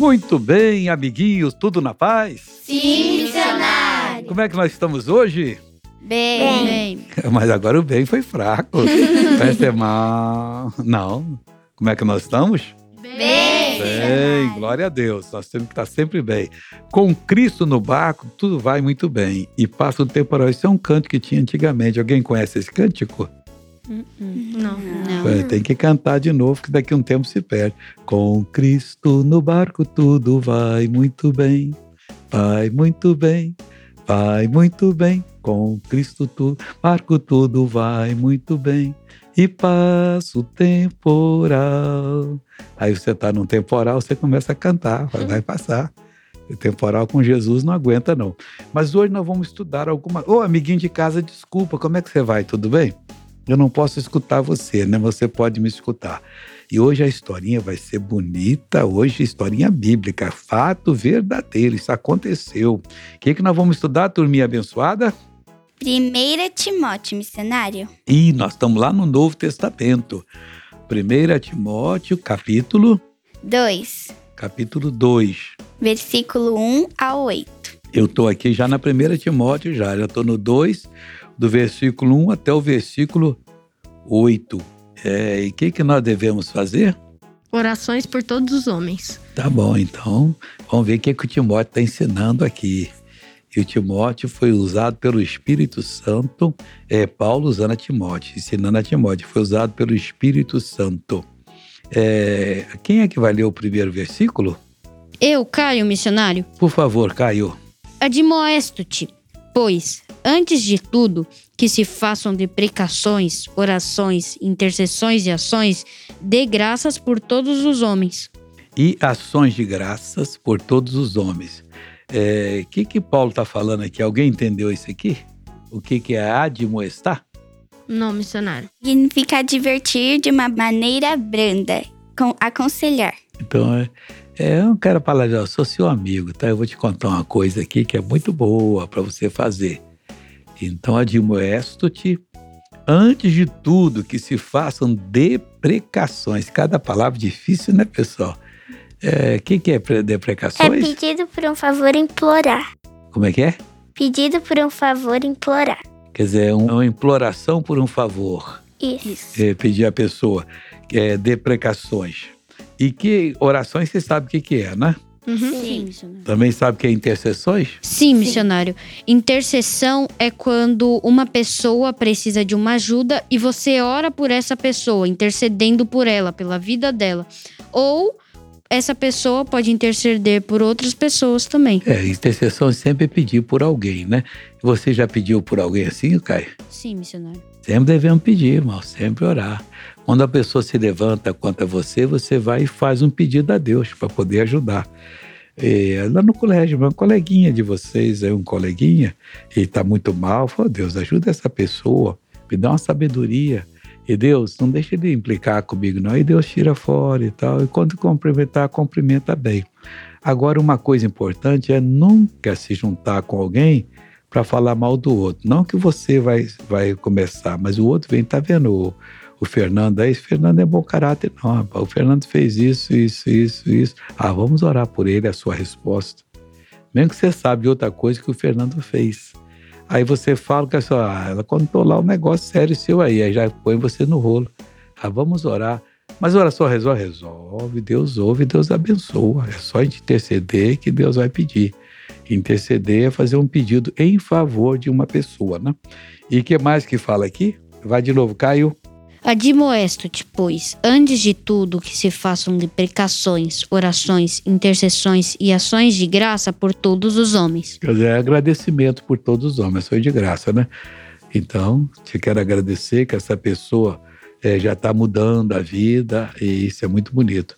Muito bem, amiguinhos, tudo na paz? Sim, missionário. Como é que nós estamos hoje? Bem. bem. Mas agora o bem foi fraco. Vai ser mal. Não. Como é que nós estamos? Bem. Bem, glória a Deus. Nós temos que estar sempre bem. Com Cristo no barco, tudo vai muito bem. E passa o temporal. Isso é um canto que tinha antigamente. Alguém conhece esse cântico? Não. Não. Tem que cantar de novo, que daqui a um tempo se perde. Com Cristo no barco, tudo vai muito bem. Vai muito bem. Vai muito bem. Com Cristo tudo, barco tudo vai muito bem. E passa o temporal. Aí você está num temporal, você começa a cantar, vai, vai passar. O temporal com Jesus não aguenta, não. Mas hoje nós vamos estudar alguma. Ô, amiguinho de casa, desculpa, como é que você vai? Tudo bem? Eu não posso escutar você, né? Você pode me escutar. E hoje a historinha vai ser bonita, hoje historinha bíblica, fato verdadeiro, isso aconteceu. O que, que nós vamos estudar, turminha abençoada? 1 Timóteo, missionário. E nós estamos lá no Novo Testamento. 1 Timóteo, capítulo 2. Capítulo 2. Versículo 1 a 8. Eu estou aqui já na 1 Timóteo, já. Já estou no 2, do versículo 1 até o versículo 8. É, e o que, que nós devemos fazer? Orações por todos os homens. Tá bom, então vamos ver o que, que o Timóteo está ensinando aqui. E o Timóteo foi usado pelo Espírito Santo, é Paulo usando a Timóteo, ensinando a Timóteo, foi usado pelo Espírito Santo. É, quem é que vai ler o primeiro versículo? Eu, Caio, missionário. Por favor, Caio. Admoesto-te, pois, antes de tudo, que se façam deprecações, orações, intercessões e ações, dê graças por todos os homens. E ações de graças por todos os homens. O é, que, que Paulo está falando aqui? Alguém entendeu isso aqui? O que, que é admoestar? Não, missionário. Significa advertir de uma maneira branda, com, aconselhar. Então, é, é, eu quero falar, eu sou seu amigo, tá? Eu vou te contar uma coisa aqui que é muito boa para você fazer. Então, admoesto-te, antes de tudo, que se façam deprecações. Cada palavra difícil, né, pessoal? O é, que, que é deprecações? É pedido por um favor implorar. Como é que é? Pedido por um favor implorar. Quer dizer, é uma imploração por um favor. Isso. É, pedir à pessoa. É, deprecações. E que orações você sabe o que, que é, né? Uhum. Sim, missionário. Também sabe o que é intercessões? Sim, missionário. Intercessão é quando uma pessoa precisa de uma ajuda e você ora por essa pessoa, intercedendo por ela, pela vida dela. Ou essa pessoa pode interceder por outras pessoas também. É, intercessão é sempre pedir por alguém, né? Você já pediu por alguém assim, Caio? Sim, missionário. Sempre devemos pedir, irmão, sempre orar. Quando a pessoa se levanta contra você, você vai e faz um pedido a Deus para poder ajudar. E, lá no colégio, uma coleguinha de vocês, é um coleguinha, e está muito mal, fala, Deus, ajuda essa pessoa, me dá uma sabedoria. E Deus, não deixa de implicar comigo, não. E Deus tira fora e tal. E quando cumprimentar, cumprimenta bem. Agora, uma coisa importante é nunca se juntar com alguém para falar mal do outro. Não que você vai, vai começar, mas o outro vem, tá vendo o, Fernando aí? Esse Fernando é bom caráter, não. O Fernando fez isso, isso, isso, isso. Ah, vamos orar por ele, a sua resposta. Mesmo que você sabe outra coisa que o Fernando fez. Aí você fala que ah, ela contou lá um negócio sério seu aí, aí já põe você no rolo. Ah, vamos orar. Mas oração resolve, resolve, Deus ouve, Deus abençoa. É só a gente interceder que Deus vai pedir. Interceder é fazer um pedido em favor de uma pessoa, né? E que mais que fala aqui? Vai de novo, Caio. Admoesto-te, pois, antes de tudo que se façam deprecações, orações, intercessões e ações de graça por todos os homens. Quer dizer, é agradecimento por todos os homens, foi de graça, né? Então, te quero agradecer que essa pessoa é, já está mudando a vida e isso é muito bonito.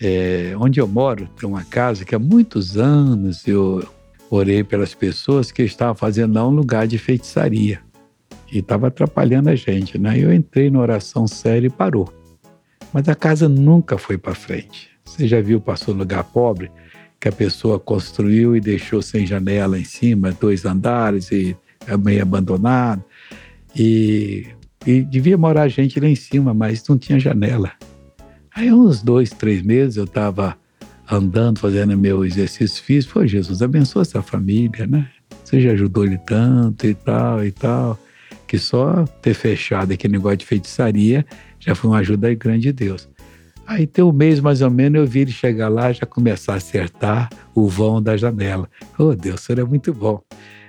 É, onde eu moro, tem uma casa que há muitos anos eu orei pelas pessoas que estavam fazendo lá um lugar de feitiçaria e estava atrapalhando a gente, né? Eu entrei na oração séria e parou. Mas a casa nunca foi para frente. Você já viu, passou lugar pobre, que a pessoa construiu e deixou sem janela em cima, dois andares e é meio abandonado. E, e devia morar gente lá em cima, mas não tinha janela. Aí, uns dois, três meses, eu estava andando, fazendo meu exercício físico. Pô, Jesus, abençoa essa família, né? Você já ajudou ele tanto e tal e tal. Que só ter fechado aquele negócio de feitiçaria já foi uma ajuda grande de Deus. Aí tem um mês mais ou menos eu vi ele chegar lá já começar a acertar o vão da janela. Oh Deus, isso é muito bom.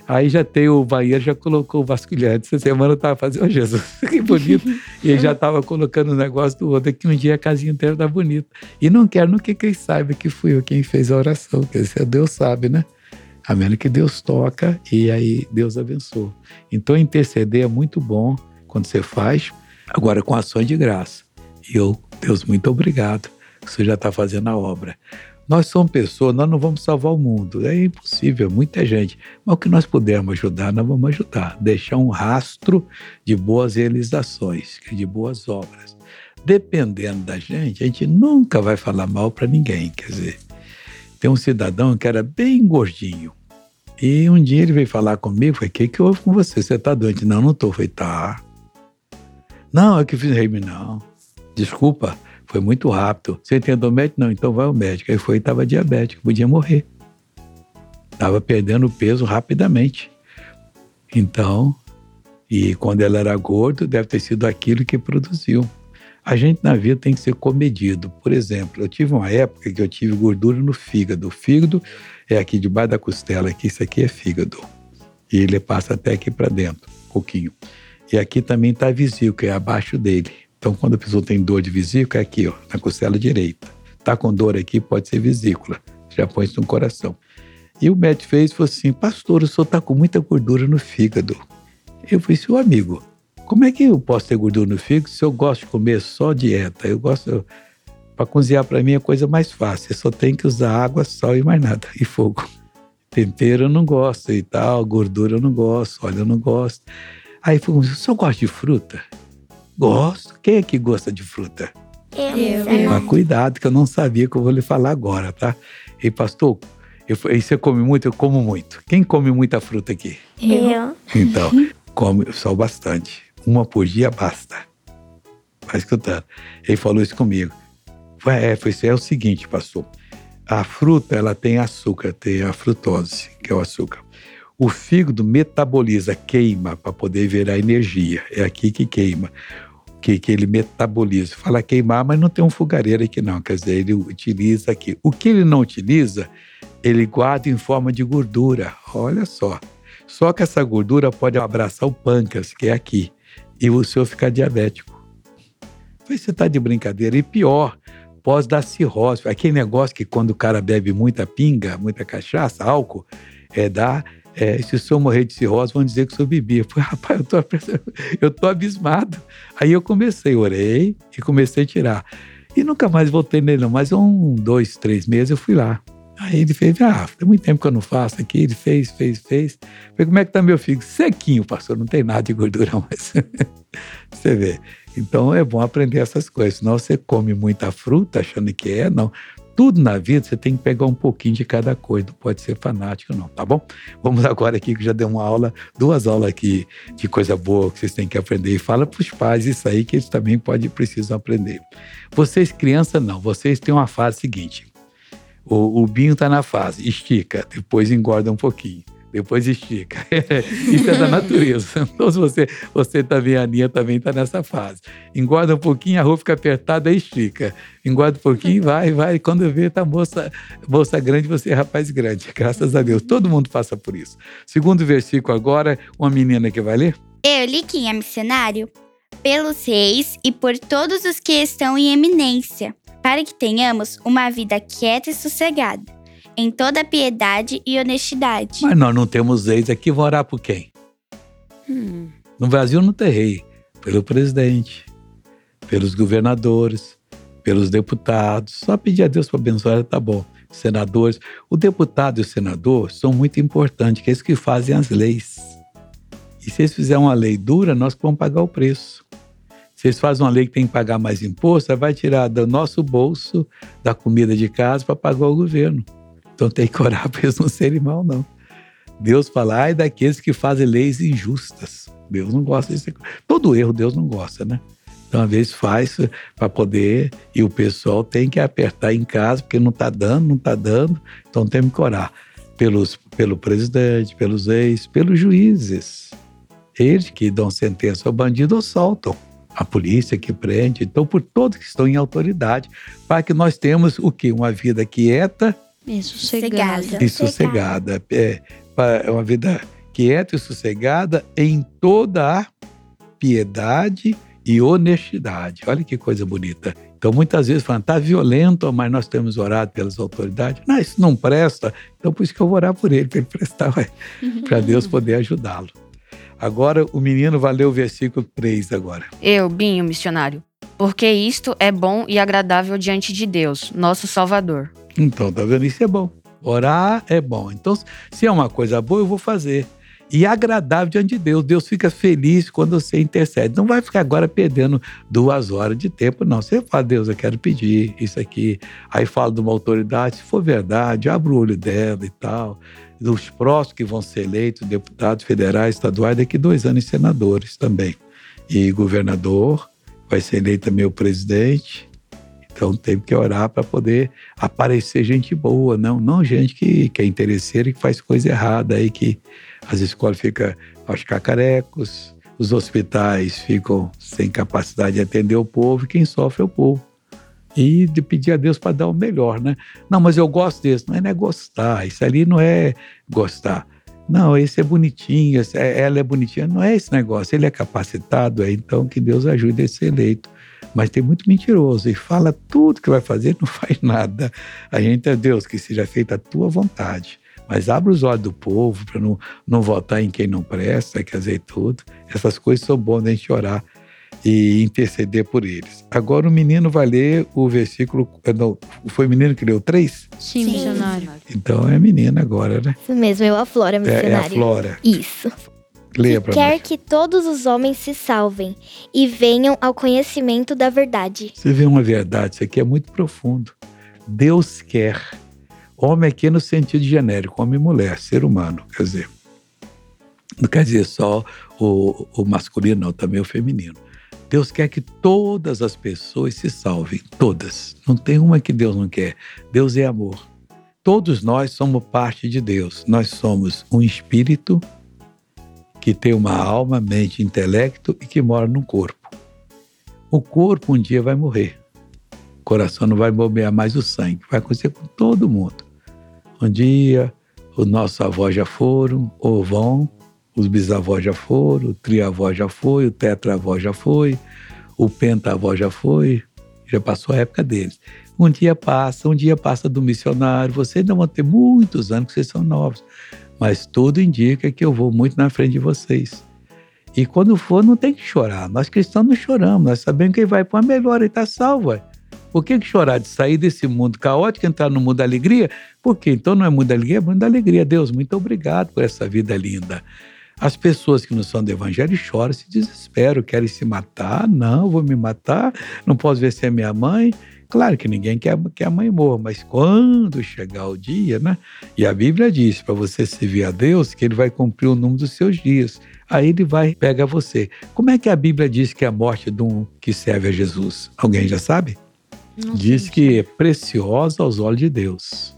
Aí já tem o banheiro, já colocou o vasculhante. Essa semana eu estava fazendo, oh Jesus, que bonito. E ele já estava colocando o negócio do outro, que um dia a casinha inteira tá bonita. E não quero no que quem saiba que fui eu quem fez a oração, dizer, Deus sabe, né? A menos que Deus toca e aí Deus abençoa. Então interceder é muito bom quando você faz, agora com ações de graça. E eu, Deus, muito obrigado, que você já está fazendo a obra. Nós somos pessoas, nós não vamos salvar o mundo, é impossível, muita gente. Mas o que nós pudermos ajudar, nós vamos ajudar. Deixar um rastro de boas realizações, de boas obras. Dependendo da gente, a gente nunca vai falar mal para ninguém. Quer dizer, tem um cidadão que era bem gordinho. E um dia ele veio falar comigo, falei, o que, que houve com você? Você está doente? Não, não estou. Falei, tá. Não, é que fiz rei, não. Desculpa, foi muito rápido. Você entendeu o médico? Não, então vai ao médico. Aí foi e estava diabético, podia morrer. Estava perdendo peso rapidamente. Então, e quando ela era gordo, deve ter sido aquilo que produziu. A gente na vida tem que ser comedido. Por exemplo, eu tive uma época que eu tive gordura no fígado. O fígado é aqui debaixo da costela, aqui isso aqui é fígado. E ele passa até aqui para dentro, um pouquinho. E aqui também está a vesícula, é abaixo dele. Então, quando a pessoa tem dor de vesícula, é aqui, ó, na costela direita. Tá com dor aqui, pode ser vesícula. Já põe isso no coração. E o médico fez e falou assim: Pastor, o senhor está com muita gordura no fígado. Eu falei: Seu amigo, como é que eu posso ter gordura no fígado se eu gosto de comer só dieta? Eu gosto. Para cozinhar, para mim, é a coisa mais fácil. Eu só tem que usar água, sal e mais nada. E fogo. Tempero eu não gosto e tal, gordura eu não gosto, óleo eu não gosto. Aí falou: O senhor gosta de fruta? Gosto. Quem é que gosta de fruta? Eu. Eu. Mas cuidado, que eu não sabia que eu vou lhe falar agora, tá? E pastor, eu, e você come muito? Eu como muito. Quem come muita fruta aqui? Eu. Então, come só bastante. Uma por dia basta. Vai escutando. Ele falou isso comigo. É, foi, é o seguinte, pastor. A fruta, ela tem açúcar, tem a frutose, que é o açúcar. O fígado metaboliza, queima para poder virar energia. É aqui que queima, que, que ele metaboliza. Fala queimar, mas não tem um fogareiro aqui não. Quer dizer, ele utiliza aqui. O que ele não utiliza, ele guarda em forma de gordura. Olha só. Só que essa gordura pode abraçar o pâncreas, que é aqui, e o senhor ficar diabético. Você está de brincadeira. E pior, pode dar cirrose. Aquele negócio que quando o cara bebe muita pinga, muita cachaça, álcool, é dar é, se o senhor morrer de cirrose, vão dizer que o senhor bebia. Falei, rapaz, eu tô, eu tô abismado. Aí eu comecei, orei e comecei a tirar. E nunca mais voltei nele, não. Mas um, dois, três meses eu fui lá. Aí ele fez, ah, tem muito tempo que eu não faço aqui. Ele fez, fez, fez. Falei, como é que tá meu filho? Sequinho, pastor, não tem nada de gordura, mas você vê. Então é bom aprender essas coisas. Senão você come muita fruta achando que é, não tudo na vida você tem que pegar um pouquinho de cada coisa, não pode ser fanático, não, tá bom? Vamos agora aqui, que já deu uma aula, duas aulas aqui de coisa boa que vocês têm que aprender. E fala para os pais isso aí que eles também podem precisam aprender. Vocês, criança, não, vocês têm uma fase seguinte. O, o binho está na fase, estica, depois engorda um pouquinho depois estica. Isso é da natureza. Então, se você, você também, a Aninha também está nessa fase. Engorda um pouquinho, a roupa fica apertada, e estica. Engorda um pouquinho, vai, vai. Quando vê, tá moça, moça grande, você é rapaz grande. Graças a Deus. Todo mundo passa por isso. Segundo versículo agora, uma menina que vai ler. Eu li quem é missionário? Pelos reis e por todos os que estão em eminência, para que tenhamos uma vida quieta e sossegada em toda piedade e honestidade. Mas nós não temos reis aqui, vão orar por quem? Hum. No Brasil não tem rei. Pelo presidente, pelos governadores, pelos deputados. Só pedir a Deus para abençoar, tá bom. Senadores. O deputado e o senador são muito importantes, que é eles que fazem as leis. E se eles fizerem uma lei dura, nós vamos pagar o preço. Eles fazem uma lei que tem que pagar mais imposto, vai tirar do nosso bolso, da comida de casa, para pagar o governo. Então tem que orar para eles não serem mal, não. Deus fala, ai daqueles que fazem leis injustas. Deus não gosta disso. Todo erro Deus não gosta, né? Então, às vezes faz para poder, e o pessoal tem que apertar em casa, porque não está dando, não está dando, então temos que orar pelos, pelo presidente, pelos ex, pelos juízes. Eles que dão sentença ao bandido ou soltam. A polícia que prende, então por todos que estão em autoridade, para que nós tenhamos o que? Uma vida quieta e sossegada. E sossegada. É, uma vida quieta e sossegada em toda a piedade e honestidade. Olha que coisa bonita. Então, muitas vezes falam, está violento, mas nós temos orado pelas autoridades. Não, isso não presta. Então, por isso que eu vou orar por ele, para ele prestar, para Deus poder ajudá-lo. Agora, o menino vai ler o versículo 3 agora. Eu, Binho, missionário, porque isto é bom e agradável diante de Deus, nosso Salvador. Então, tá vendo? Isso é bom. Orar é bom. Então, se é uma coisa boa, eu vou fazer e agradável diante de Deus. Deus fica feliz quando você intercede. Não vai ficar agora perdendo duas horas de tempo, não. Você fala, Deus, eu quero pedir isso aqui. Aí fala de uma autoridade, se for verdade, abre o olho dela e tal. Dos próximos que vão ser eleitos, deputados federais, estaduais, daqui dois anos, senadores também. E governador, vai ser eleito também o presidente. Então tem que orar para poder aparecer gente boa, não, não gente que, que é interesseira e que faz coisa errada aí, que as escolas ficam aos cacarecos, os hospitais ficam sem capacidade de atender o povo e quem sofre é o povo. E de pedir a Deus para dar o melhor, né? Não, mas eu gosto desse. Não é, não é gostar, isso ali não é gostar. Não, esse é bonitinho, é, ela é bonitinha. Não é esse negócio. Ele é capacitado, é então que Deus ajude ser eleito. Mas tem muito mentiroso e fala tudo que vai fazer, não faz nada. A gente é Deus, que seja feita a tua vontade. Mas abre os olhos do povo para não, não votar em quem não presta, quer dizer, tudo. Essas coisas são boas a gente orar e interceder por eles. Agora o menino vai ler o versículo. Eh, não, foi o menino que leu três? Sim, Sim. missionário. Então é menina agora, né? Isso mesmo, eu a Flora, missionário. É, é a Flora. Isso. Leia que quer nós. que todos os homens se salvem e venham ao conhecimento da verdade. Você vê uma verdade, isso aqui é muito profundo. Deus quer Homem aqui no sentido genérico, homem e mulher, ser humano, quer dizer. Não quer dizer só o, o masculino, não, também o feminino. Deus quer que todas as pessoas se salvem, todas. Não tem uma que Deus não quer. Deus é amor. Todos nós somos parte de Deus. Nós somos um espírito que tem uma alma, mente, intelecto e que mora num corpo. O corpo um dia vai morrer. O coração não vai bombear mais o sangue. Vai acontecer com todo mundo. Um dia, os nossos avós já foram, ou vão, os bisavós já foram, o triavó já foi, o tetravó já foi, o pentavó já foi, já passou a época deles. Um dia passa, um dia passa do missionário, vocês ainda vão ter muitos anos que vocês são novos, mas tudo indica que eu vou muito na frente de vocês. E quando for, não tem que chorar. Nós cristãos não choramos, nós sabemos que vai para uma melhor e está salvo. Por que, que chorar de sair desse mundo caótico e entrar no mundo da alegria? Porque então não é mundo da alegria, é mundo da alegria. Deus, muito obrigado por essa vida linda. As pessoas que não são do evangelho choram, se desesperam, querem se matar. Não, vou me matar, não posso ver se é minha mãe. Claro que ninguém quer que a mãe morra, mas quando chegar o dia, né? E a Bíblia diz para você servir a Deus que ele vai cumprir o número dos seus dias. Aí ele vai pegar você. Como é que a Bíblia diz que é a morte de um que serve a Jesus? Alguém já sabe? Não diz sei. que é preciosa aos olhos de Deus.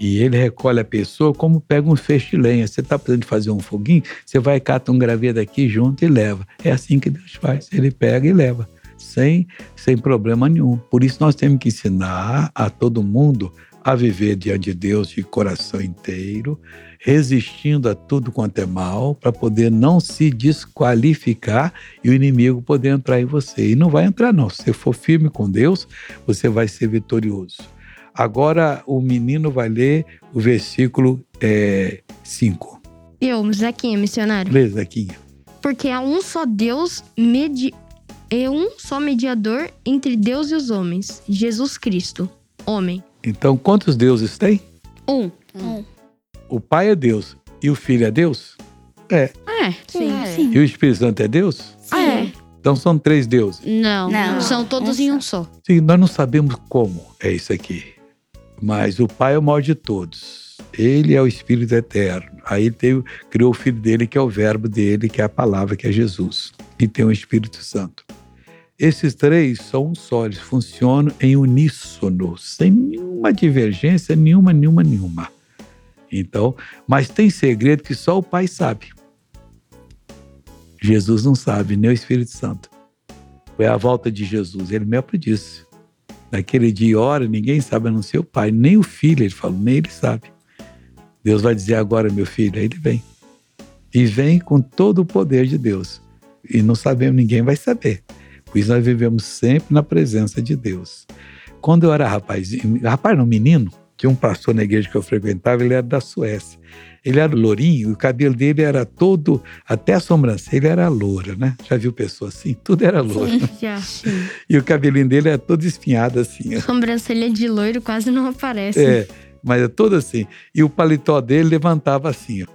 E ele recolhe a pessoa como pega um feixe de lenha. Você está precisando fazer um foguinho, você vai cata um graveto aqui junto e leva. É assim que Deus faz. Ele pega e leva, sem, sem problema nenhum. Por isso nós temos que ensinar a todo mundo a viver diante de Deus de coração inteiro, resistindo a tudo quanto é mal, para poder não se desqualificar e o inimigo poder entrar em você. E não vai entrar, não. Se você for firme com Deus, você vai ser vitorioso. Agora o menino vai ler o versículo 5. É, Eu, Zequinha, missionário. Lê, Zequinha. Porque há um só Deus medi... é um só mediador entre Deus e os homens, Jesus Cristo, homem. Então, quantos deuses tem? Um. Um. O Pai é Deus e o Filho é Deus? É. É, sim. É. sim. E o Espírito Santo é Deus? Sim. É. Então são três deuses. Não, Não. são todos É em um só. Sim, nós não sabemos como é isso aqui. Mas o Pai é o maior de todos. Ele é o Espírito eterno. Aí ele teve, criou o Filho dele, que é o verbo dele, que é a palavra, que é Jesus. E tem o Espírito Santo. Esses três são um só, eles funcionam em uníssono, sem nenhuma divergência, nenhuma, nenhuma, nenhuma. Então, mas tem segredo que só o Pai sabe. Jesus não sabe, nem o Espírito Santo. Foi a volta de Jesus, ele mesmo disse. Naquele dia e hora, ninguém sabe a não ser o Pai, nem o Filho, ele falou, nem ele sabe. Deus vai dizer agora, meu filho, aí ele vem. E vem com todo o poder de Deus. E não sabemos, ninguém vai saber. Por isso nós vivemos sempre na presença de Deus. Quando eu era rapazinho, rapaz não, menino, tinha um pastor na igreja que eu frequentava, ele era da Suécia. Ele era lourinho, o cabelo dele era todo, até a sobrancelha era loura, né? Já viu pessoa assim? Tudo era louro. Já. E o cabelinho dele era todo espinhado assim. Sobrancelha de loiro quase não aparece. É, mas é todo assim. E o paletó dele levantava assim, ó.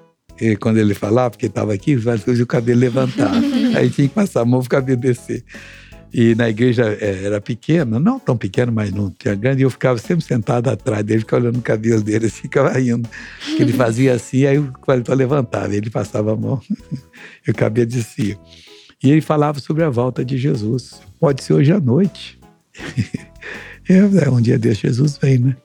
E quando ele falava, porque estava aqui, fazia o cabelo levantar. Aí tinha que passar a mão para o cabelo descer. E na igreja é, era pequena, não tão pequeno, mas não tinha grande, e eu ficava sempre sentado atrás dele, ficava olhando o cabelo dele, assim, ficava rindo. Ele fazia assim, aí o paletó levantava, ele passava a mão e o cabelo descia. E ele falava sobre a volta de Jesus. Pode ser hoje à noite. É, um dia desse Jesus vem, né?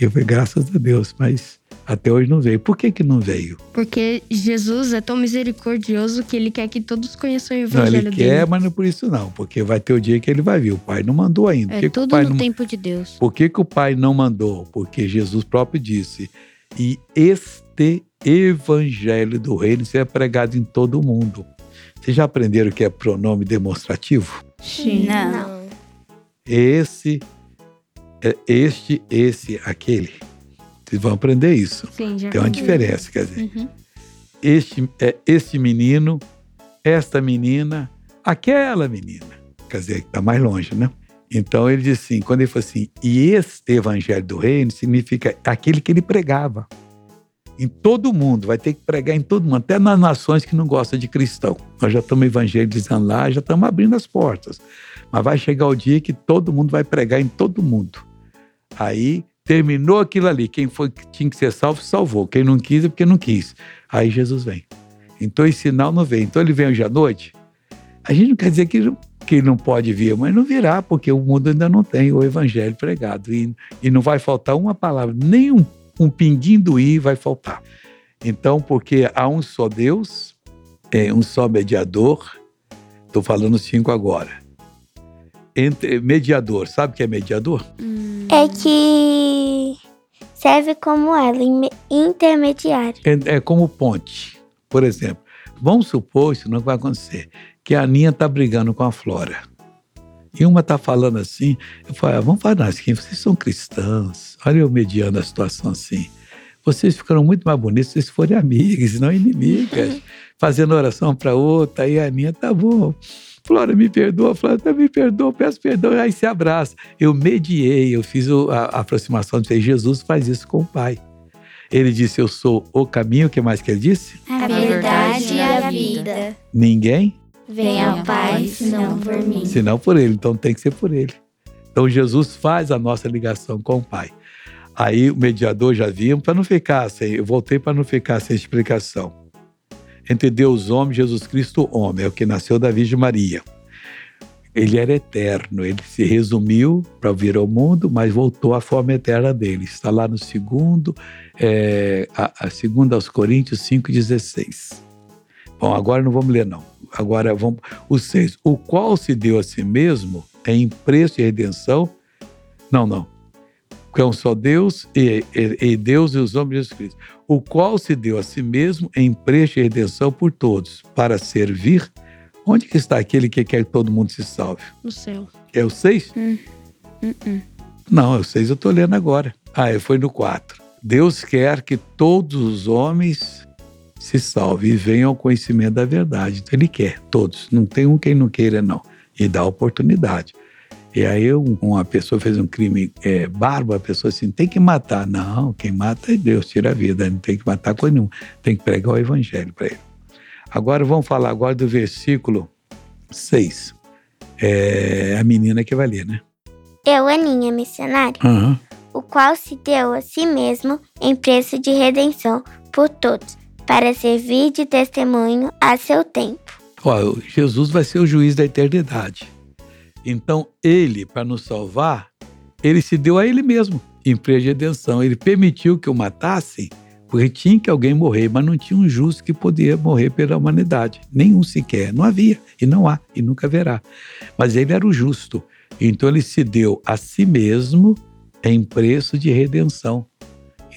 Eu falei, graças a Deus, mas até hoje não veio. Por que que não veio? Porque Jesus é tão misericordioso que ele quer que todos conheçam o Não, evangelho ele dele. quer, mas não é por isso não. Porque vai ter o dia que ele vai vir. O pai não mandou ainda. É que que o tudo no não... tempo de Deus. Por que, que o pai não mandou? Porque Jesus próprio disse: e este evangelho do reino será pregado em todo o mundo. Vocês já aprenderam o que é pronome demonstrativo? Sim. Não. Esse, é este, esse, aquele. Vocês vão aprender isso. Sim, já Tem uma diferença, quer dizer, Uhum. este, é, este menino, esta menina, aquela menina. Quer dizer, está mais longe, né? Então ele diz assim, quando ele falou assim, e este evangelho do reino significa aquele que ele pregava. Em todo mundo, vai ter que pregar em todo mundo, até nas nações que não gostam de cristão. Nós já estamos evangelizando lá, já estamos abrindo as portas. Mas vai chegar o dia que todo mundo vai pregar em todo mundo. Aí terminou aquilo ali. Quem foi que tinha que ser salvo, salvou. Quem não quis é porque não quis. Aí Jesus vem. Então esse sinal não vem. Então ele vem hoje à noite. A gente não quer dizer que, ele- que ele não pode vir, mas não virá, porque o mundo ainda não tem o evangelho pregado. E, e não vai faltar uma palavra, nem um, um pinguinho do i vai faltar. Então, porque há um só Deus, é um só mediador. Estou falando cinco agora. Entre, mediador, sabe o que é mediador? É que serve como ela, intermediário. É, é como ponte. Por exemplo, vamos supor, isso não vai acontecer, que a Aninha está brigando com a Flora. E uma está falando assim, eu falo, ah, vamos falar assim, vocês são cristãos, olha eu mediando a situação assim. Vocês ficaram muito mais bonitos se vocês forem amigas, não inimigas, fazendo oração para outra, aí a Aninha, tá bom. Flora, me perdoa, Flora, me perdoa, peço perdão, aí se abraça. Eu mediei, eu fiz a, aproximação de Jesus faz isso com o Pai. Ele disse, eu sou o caminho, o que mais que ele disse? A verdade e a vida. Ninguém, Vem ao Pai, senão por mim. senão por ele. Então tem que ser por ele. Então Jesus faz a nossa ligação com o Pai. Aí o mediador já vimos, para não ficar sem, eu voltei para não ficar sem explicação. Entre Deus homem, Jesus Cristo homem, é o que nasceu da Virgem Maria. Ele era eterno, ele se resumiu para vir ao mundo, mas voltou à forma eterna dele. Está lá no segundo, é, a, a segunda aos Coríntios 5,16. Bom, agora não vamos ler, não. Agora vamos. O 6. O qual se deu a si mesmo em preço de redenção. Não, não. Que é um só Deus e, e- e Deus e os homens de Jesus Cristo. O qual se deu a si mesmo em preço de redenção por todos, para servir. Onde que está aquele que quer que todo mundo se salve? No céu. É o 6? Não, é o 6 eu estou lendo agora. Ah, foi no 4. Deus quer que todos os homens se salvem e venham ao conhecimento da verdade. Então ele quer, todos. Não tem um quem não queira, não. E dá oportunidade. E aí um- uma pessoa fez um crime é, bárbaro, a pessoa assim, tem que matar. Não, quem mata é Deus, tira a vida. Não tem que matar coisa nenhuma. Tem que pregar o evangelho para ele. Agora vamos falar agora do versículo 6. É a menina que vai ler, né? Eu, Aninha, missionário, Aham. o qual se deu a si mesmo em preço de redenção por todos, para servir de testemunho a seu tempo. Ó, Jesus vai ser o juiz da eternidade. Então, ele, para nos salvar, ele se deu a ele mesmo em preço de redenção. Ele permitiu que eu matasse, porque tinha que alguém morrer, mas não tinha um justo que podia morrer pela humanidade. Nenhum sequer. Não havia, e não há, e nunca haverá. Mas ele era o justo. Então, ele se deu a si mesmo em preço de redenção.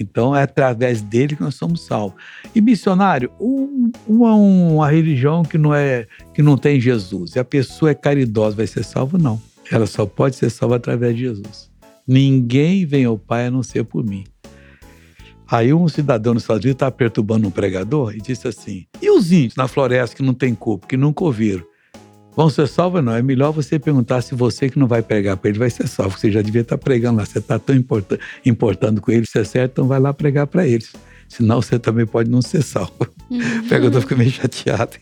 Então é através dele que nós somos salvos. E missionário, um, uma, uma religião que não é que não tem Jesus, e a pessoa é caridosa, vai ser salva? Não. Ela só pode ser salva através de Jesus. Ninguém vem ao Pai a não ser por mim. Aí um cidadão nos Estados Unidos estava perturbando um pregador e disse assim: e os índios na floresta que não tem culpa, que nunca ouviram? Vão ser salvos? Não. É melhor você perguntar se você que não vai pregar para ele vai ser salvo. Você já devia estar pregando lá. Você está tão importa, importando com ele, se é certo, então vai lá pregar para eles. Senão você também pode não ser salvo. Uhum. O pregador fica meio chateado.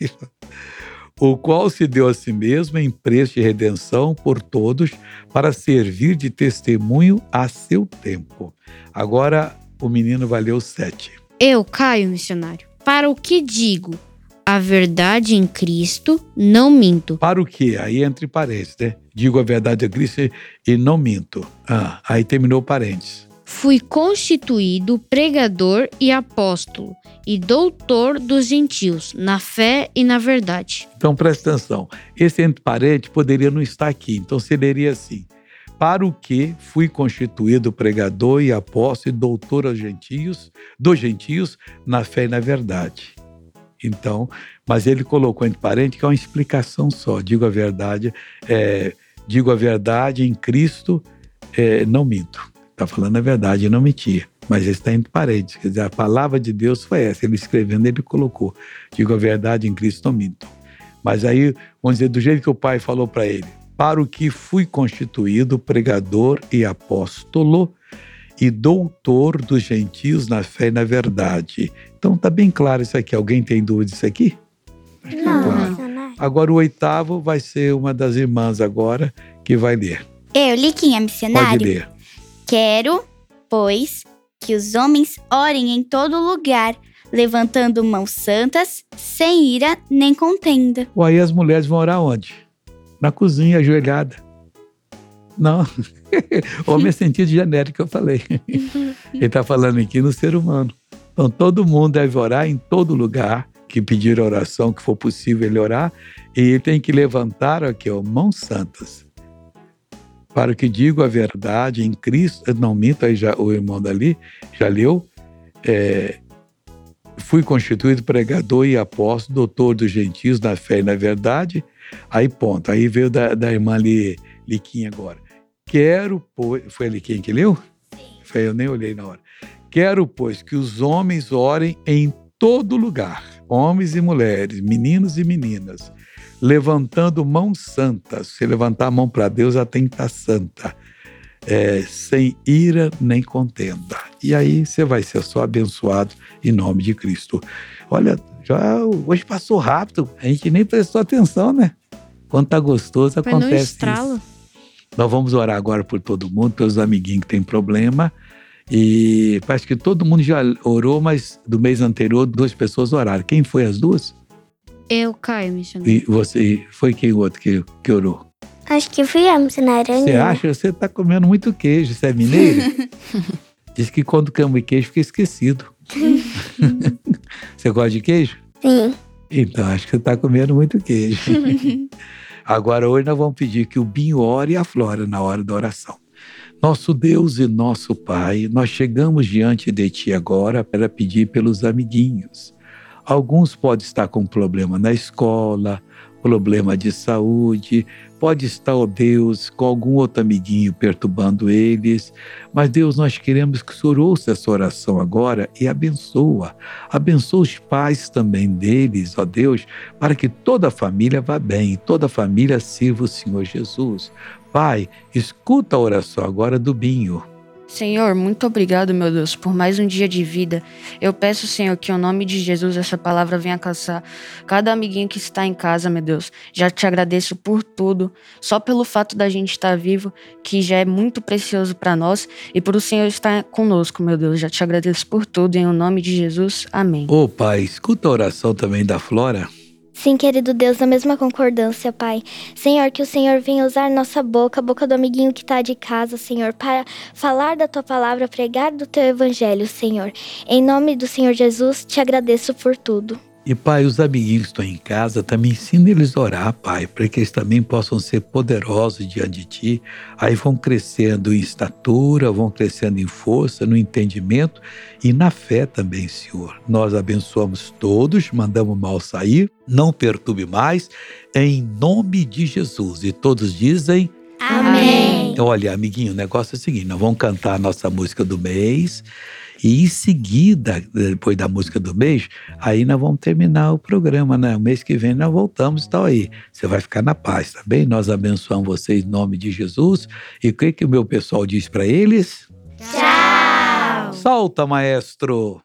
o qual se deu a si mesmo em preço de redenção por todos, para servir de testemunho a seu tempo. Agora o menino valeu sete. Eu, Caio, missionário, para o que digo? A verdade em Cristo, não minto. Para o quê? Aí entre parênteses, né? Digo a verdade em Cristo e não minto. Ah, aí terminou parênteses. Fui constituído pregador e apóstolo e doutor dos gentios, na fé e na verdade. Então presta atenção. Esse entre parênteses poderia não estar aqui. Então seria assim: para o que fui constituído pregador e apóstolo e doutor aos gentios, dos gentios, na fé e na verdade. Então, mas ele colocou entre parênteses que é uma explicação só. Digo a verdade, é, digo a verdade em Cristo, é, não minto. Está falando a verdade, não mentia. Mas está entre parênteses. Quer dizer, a palavra de Deus foi essa. Ele escrevendo, ele colocou. Digo a verdade em Cristo, não minto. Mas aí, vamos dizer, do jeito que o pai falou para ele: para o que fui constituído pregador e apóstolo e doutor dos gentios na fé e na verdade. Então tá bem claro isso aqui. Alguém tem dúvida disso aqui? Não, claro. Agora o oitavo vai ser uma das irmãs agora que vai ler. Eu, Liquinha missionário. Pode ler. Quero, pois, que os homens orem em todo lugar, levantando mãos santas, sem ira nem contenda. Ou aí as mulheres vão orar onde? Na cozinha, ajoelhada. Não. Homem é sentido genérico que eu falei. Ele está falando aqui no ser humano. Então todo mundo deve orar em todo lugar que pedir oração, que for possível ele orar, e ele tem que levantar aqui, ó, mãos santas. Para que digo a verdade em Cristo, não minta, aí já, o irmão dali já leu, é, fui constituído pregador e apóstolo, doutor dos gentios na fé e na verdade. Aí ponto, aí veio da, da irmã ali, Liquinha agora. Quero, pois. Foi ali quem que leu? Sim. Foi, eu nem olhei na hora. Quero, pois, que os homens orem em todo lugar, homens e mulheres, meninos e meninas, levantando mãos santas. Se levantar a mão para Deus, ela tem que estar santa. É, sem ira nem contenda. E aí você vai ser só abençoado em nome de Cristo. Olha, já hoje passou rápido, a gente nem prestou atenção, né? Quando tá gostoso, Foi acontece isso. Nós vamos orar agora por todo mundo, pelos amiguinhos que têm problema. E parece que todo mundo já orou, mas do mês anterior duas pessoas oraram. Quem foi as duas? Eu, Caio, missionário. E você, foi quem o outro que, que orou? Acho que fui a missionária. Você acha? Você está comendo muito queijo. Você é mineiro? Diz que quando come queijo fica esquecido. você gosta de queijo? Sim. Então, acho que você está comendo muito queijo. Agora, hoje nós vamos pedir que o Binho ore e a Flora na hora da oração. Nosso Deus e nosso Pai, nós chegamos diante de Ti agora para pedir pelos amiguinhos. Alguns podem estar com problema na escola, problema de saúde, pode estar, ó Deus, com algum outro amiguinho perturbando eles, mas Deus, nós queremos que o Senhor ouça essa oração agora e abençoa. Abençoa os pais também deles, ó Deus, para que toda a família vá bem, toda a família sirva o Senhor Jesus. Pai, escuta a oração agora do Binho. Senhor, muito obrigado, meu Deus, por mais um dia de vida. Eu peço, Senhor, que em nome de Jesus essa palavra venha alcançar cada amiguinho que está em casa, meu Deus. Já te agradeço por tudo, só pelo fato da gente estar vivo, que já é muito precioso para nós, e por o Senhor estar conosco, meu Deus. Já te agradeço por tudo, em nome de Jesus. Amém. Ô, Pai, escuta a oração também da Flora. Sim, querido Deus, na mesma concordância, Pai. Senhor, que o Senhor venha usar nossa boca, a boca do amiguinho que está de casa, Senhor, para falar da tua palavra, pregar do teu evangelho, Senhor. Em nome do Senhor Jesus, te agradeço por tudo. E, Pai, os amiguinhos que estão em casa, também ensina eles a orar, Pai, para que eles também possam ser poderosos diante de Ti. Aí vão crescendo em estatura, vão crescendo em força, no entendimento e na fé também, Senhor. Nós abençoamos todos, mandamos mal sair, não perturbe mais, em nome de Jesus. E todos dizem. Amém. Olha, amiguinho, o negócio é o seguinte: nós vamos cantar a nossa música do mês. E em seguida, depois da música do mês, aí nós vamos terminar o programa, né? O mês que vem nós voltamos e tal aí. Você vai ficar na paz, tá bem? Nós abençoamos vocês em nome de Jesus. E o que, que o meu pessoal diz para eles? Tchau! Solta, maestro!